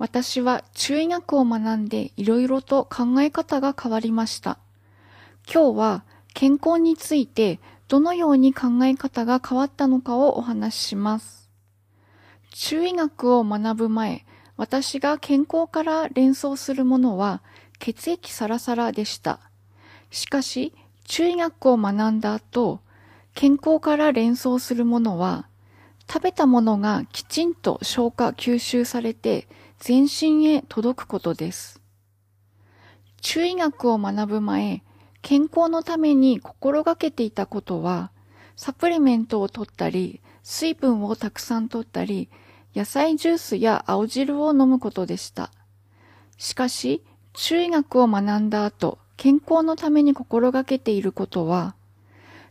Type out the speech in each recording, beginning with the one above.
私は中医学を学んでいろいろと考え方が変わりました。今日は健康についてどのように考え方が変わったのかをお話しします。中医学を学ぶ前、私が健康から連想するものは血液サラサラでした。しかし、中医学を学んだ後、健康から連想するものは、食べたものがきちんと消化吸収されて全身へ届くことです。中医学を学ぶ前、健康のために心がけていたことは、サプリメントを取ったり、水分をたくさん取ったり、野菜ジュースや青汁を飲むことでした。しかし、中医学を学んだ後、健康のために心がけていることは、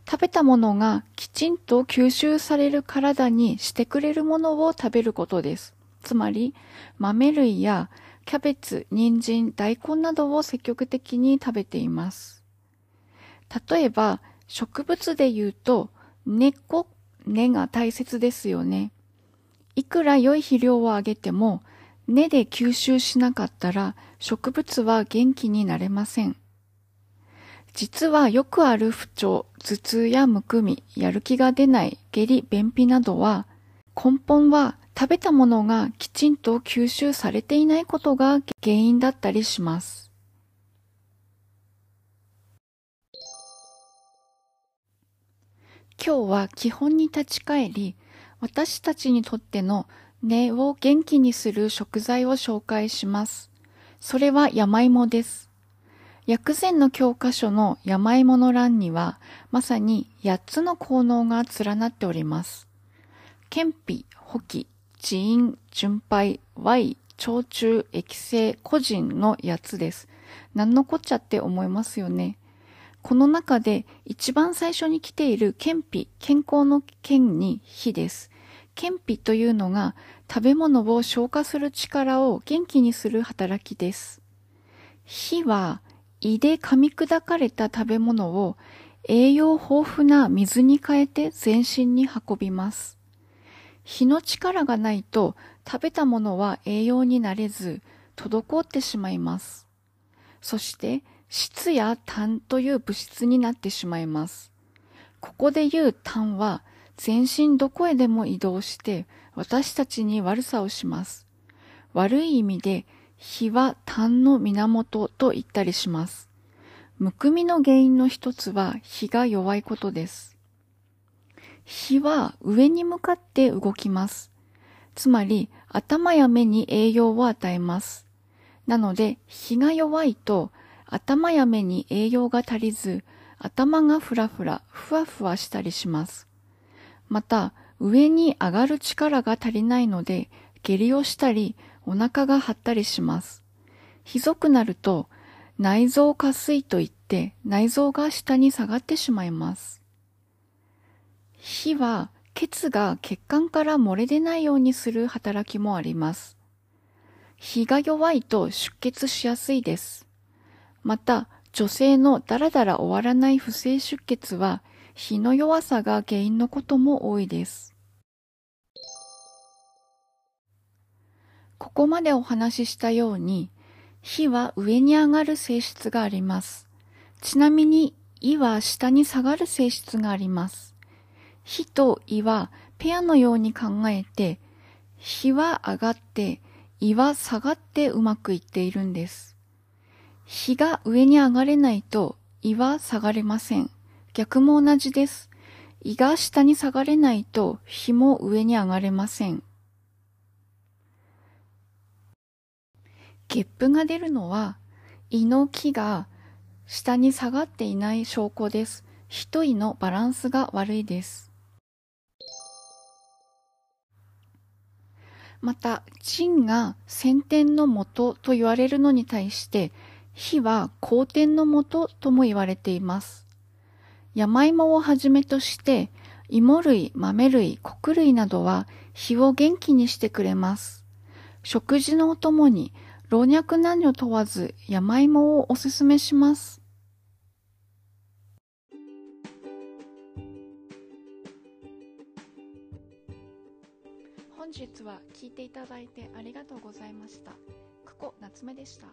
食べたものがきちんと吸収される体にしてくれるものを食べることです。つまり、豆類やキャベツ、人参、大根などを積極的に食べています。例えば、植物で言うと、根っこ、根が大切ですよね。いくら良い肥料をあげても、根で吸収しなかったら植物は元気になれません。実はよくある不調、頭痛やむくみ、やる気が出ない、下痢、便秘などは、根本は食べたものがきちんと吸収されていないことが原因だったりします。今日は基本に立ち返り、私たちにとっての根を元気にする食材を紹介します。それは山芋です。薬膳の教科書の山芋の欄には、まさに8つの効能が連なっております。健脾、補気、治陰、順配、Y、腸中、液性、個人の8つです。何のこっちゃって思いますよね。この中で一番最初に来ている健脾、健康の健に火です。健脾というのが食べ物を消化する力を元気にする働きです。火は胃で噛み砕かれた食べ物を栄養豊富な水に変えて全身に運びます。火の力がないと食べたものは栄養になれず滞ってしまいます。そして質や炭という物質になってしまいます。ここで言う炭は全身どこへでも移動して私たちに悪さをします。悪い意味で火は痰の源と言ったりします。むくみの原因の一つは火が弱いことです。火は上に向かって動きます。つまり頭や目に栄養を与えます。なので火が弱いと頭や目に栄養が足りず頭がふらふら、ふわふわしたりします。また上に上がる力が足りないので下痢をしたりお腹が張ったりします。ひどくなると内臓下垂といって内臓が下に下がってしまいます。火は血が血管から漏れ出ないようにする働きもあります。火が弱いと出血しやすいです。また、女性のだらだら終わらない不正出血は火の弱さが原因のことも多いです。ここまでお話ししたように、火は上に上がる性質があります。ちなみに、胃は下に下がる性質があります。火と胃はペアのように考えて、火は上がって、胃は下がってうまくいっているんです。火が上に上がれないと胃は下がれません。逆も同じです。胃が下に下がれないと火も上に上がれません。ゲップが出るのは胃の木が下に下がっていない証拠です。一胃のバランスが悪いです。また、腎が先天の元と言われるのに対して、火は後天の元とも言われています。山芋をはじめとして、芋類、豆類、穀類などは火を元気にしてくれます。食事のお供に老若男女問わず山芋をおすすめします。本日は聞いていただいてありがとうございました。ここ夏目でした。